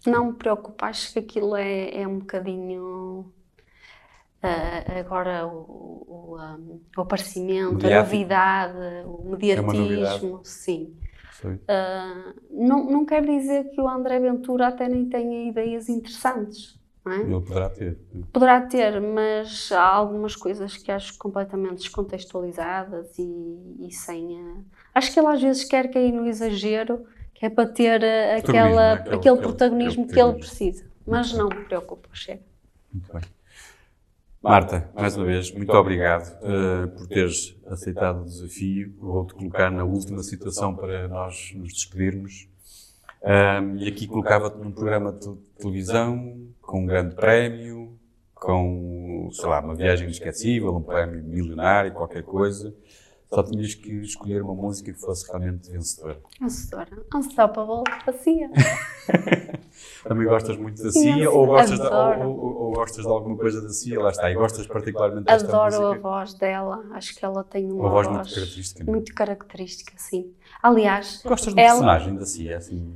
Não me preocupa, acho que aquilo é, é um bocadinho. Ah, agora o, o, ah, o aparecimento, a Mediático. novidade, o mediatismo, novidade. sim. Ah, não, não quer dizer que o André Ventura até nem tenha ideias interessantes, não é? Ele poderá ter. Poderá ter, mas há algumas coisas que acho completamente descontextualizadas e, e sem. eh, Acho que ele às vezes quer cair no exagero, que é para ter aquela, não é? Aquele- aquele protagonismo que ele precisa. Mas não me preocupa, chega. Muito bem. Marta, mais uma vez, muito obrigado eh, por teres aceitado o desafio. Vou-te colocar na última situação para nós nos despedirmos. Ahm, e aqui colocava-te num programa de televisão, com um grande prémio, com, sei lá, uma viagem inesquecível, um prémio milionário, qualquer coisa. Só tinhas que escolher uma música que fosse realmente vencedora. Vencedora. Unstoppable, passia. Também gostas muito da CIA ou gostas, de, ou, adoro. ou- ou- gostas de alguma coisa da CIA? Lá está. E gostas particularmente desta Adoro a música? voz dela. Acho que ela tem uma, Uma voz muito característica, é? muito característica, sim. Aliás, Gostas do ela- personagem da CIA? Assim,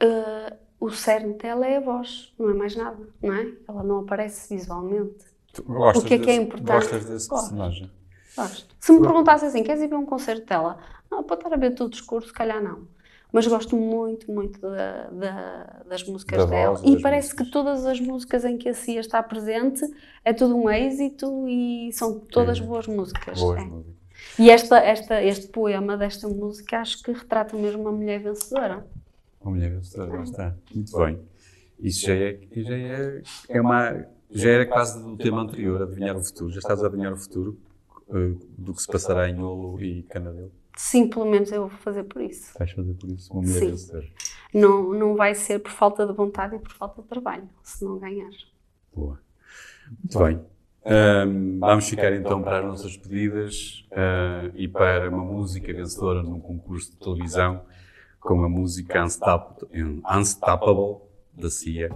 eh, o cerne dela é a voz, não é mais nada, não é? Ela não aparece visualmente. tu gostas O que é que é desse- importante? Gostas desse Gosto. personagem? Gosto. Se me perguntasse assim, queres ir ver um concerto dela? Ah, para estar a ver tudo escuro, se calhar não. mas gosto muito, muito da- da- das músicas Da dela. voz e parece músicas. que todas as músicas em que a Cia está presente é tudo um êxito e são todas boas músicas. Boas é. músicas. E esta, esta, este poema desta música acho que retrata mesmo uma mulher vencedora. Uma mulher vencedora, lá está. Muito bem. Isso já é, já é, é uma, já era quase do tema anterior, adivinhar o futuro. Já estás a adivinhar o futuro do que se passará em Olo e Canadelo. Sim, pelo menos eu vou fazer por isso. Vais fazer por isso, uma mulher Sim. vencedora. Não, não vai ser por falta de vontade e por falta de trabalho, se não ganhar. Boa. Muito bem. Ahm, vamos ficar então para as nossas pedidas ah, e para uma música vencedora num concurso de televisão com a música Unstoppable, Unstoppable da CIA.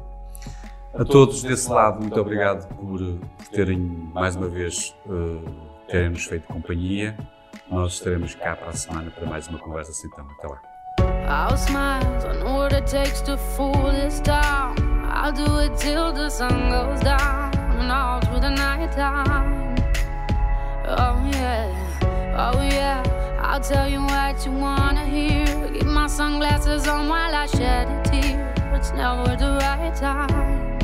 A todos desse lado, muito obrigado por, terem mais uma vez eh, terem nos feito companhia. Nós estaremos cá para a semana para mais uma conversa assim então. Até lá. I'll smile, I know what it takes to fool this town. I'll do it till the sun goes down and all through the night time. Oh yeah, oh yeah. I'll tell you what you wanna hear. Keep my sunglasses on while I shed a tear. It's never the right time.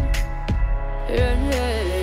Yeah, yeah.